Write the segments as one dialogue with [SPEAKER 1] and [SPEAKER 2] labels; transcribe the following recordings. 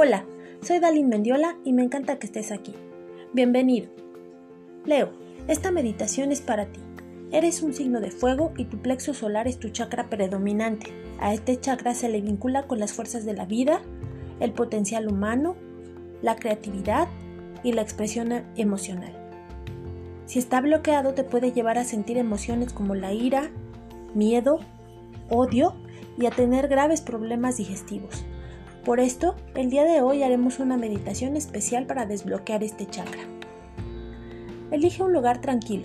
[SPEAKER 1] Hola, soy Dalin Mendiola y me encanta que estés aquí. Bienvenido. Leo, esta meditación es para ti. Eres un signo de fuego y tu plexo solar es tu chakra predominante. A este chakra se le vincula con las fuerzas de la vida, el potencial humano, la creatividad y la expresión emocional. Si está bloqueado te puede llevar a sentir emociones como la ira, miedo, odio y a tener graves problemas digestivos. Por esto, el día de hoy haremos una meditación especial para desbloquear este chakra. Elige un lugar tranquilo.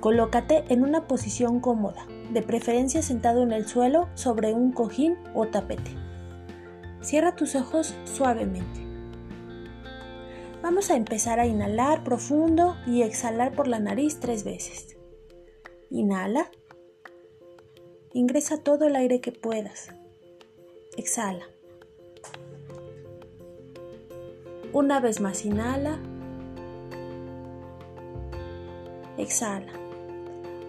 [SPEAKER 1] Colócate en una posición cómoda, de preferencia sentado en el suelo sobre un cojín o tapete. Cierra tus ojos suavemente. Vamos a empezar a inhalar profundo y exhalar por la nariz tres veces. Inhala. Ingresa todo el aire que puedas. Exhala. Una vez más inhala. Exhala.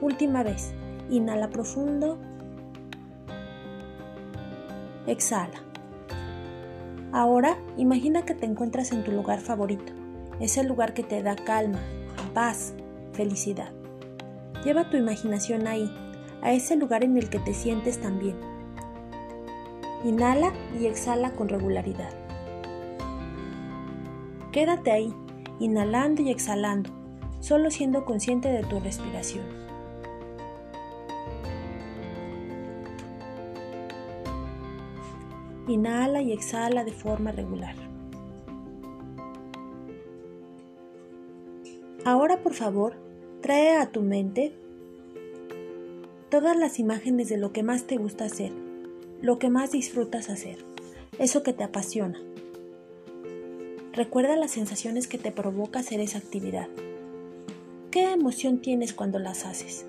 [SPEAKER 1] Última vez. Inhala profundo. Exhala. Ahora imagina que te encuentras en tu lugar favorito, ese lugar que te da calma, paz, felicidad. Lleva tu imaginación ahí, a ese lugar en el que te sientes tan bien. Inhala y exhala con regularidad. Quédate ahí, inhalando y exhalando, solo siendo consciente de tu respiración. Inhala y exhala de forma regular. Ahora por favor, trae a tu mente todas las imágenes de lo que más te gusta hacer, lo que más disfrutas hacer, eso que te apasiona. Recuerda las sensaciones que te provoca hacer esa actividad. ¿Qué emoción tienes cuando las haces?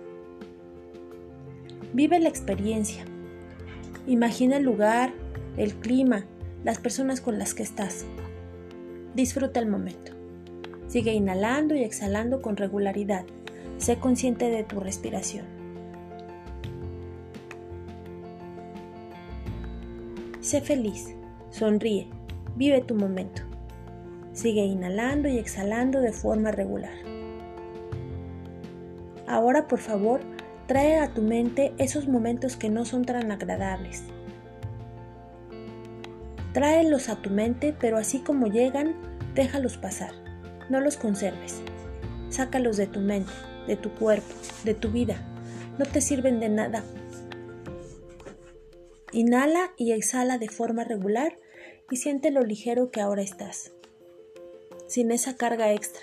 [SPEAKER 1] Vive la experiencia. Imagina el lugar, el clima, las personas con las que estás. Disfruta el momento. Sigue inhalando y exhalando con regularidad. Sé consciente de tu respiración. Sé feliz, sonríe, vive tu momento. Sigue inhalando y exhalando de forma regular. Ahora, por favor, trae a tu mente esos momentos que no son tan agradables, Tráelos a tu mente, pero así como llegan, déjalos pasar. No los conserves. Sácalos de tu mente, de tu cuerpo, de tu vida. No te sirven de nada. Inhala y exhala de forma regular y siente lo ligero que ahora estás, sin esa carga extra.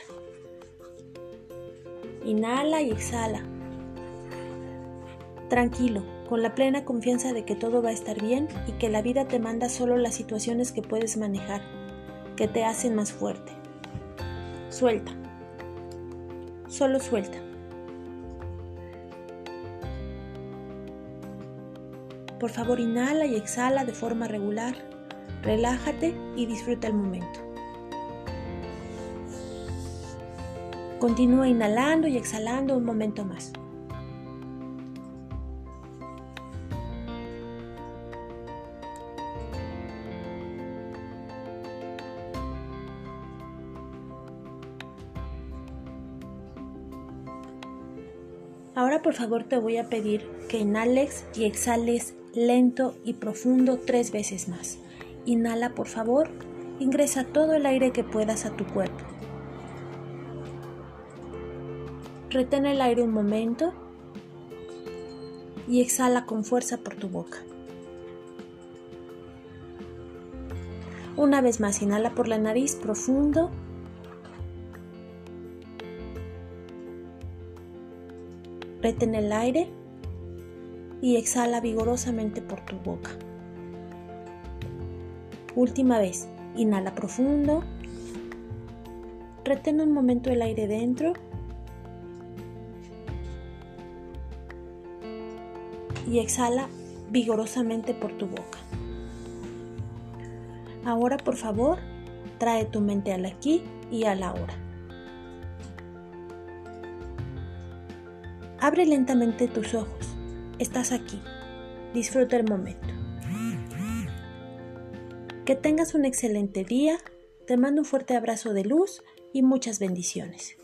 [SPEAKER 1] Inhala y exhala. Tranquilo, con la plena confianza de que todo va a estar bien y que la vida te manda solo las situaciones que puedes manejar, que te hacen más fuerte. Suelta. Solo suelta. Por favor, inhala y exhala de forma regular. Relájate y disfruta el momento. Continúa inhalando y exhalando un momento más. Ahora por favor te voy a pedir que inhales y exhales lento y profundo tres veces más. Inhala por favor, ingresa todo el aire que puedas a tu cuerpo. Retén el aire un momento y exhala con fuerza por tu boca. Una vez más, inhala por la nariz profundo Retén el aire y exhala vigorosamente por tu boca. Última vez, inhala profundo. Retén un momento el aire dentro. Y exhala vigorosamente por tu boca. Ahora, por favor, trae tu mente al aquí y a la hora. Abre lentamente tus ojos. Estás aquí. Disfruta el momento. Que tengas un excelente día, te mando un fuerte abrazo de luz y muchas bendiciones.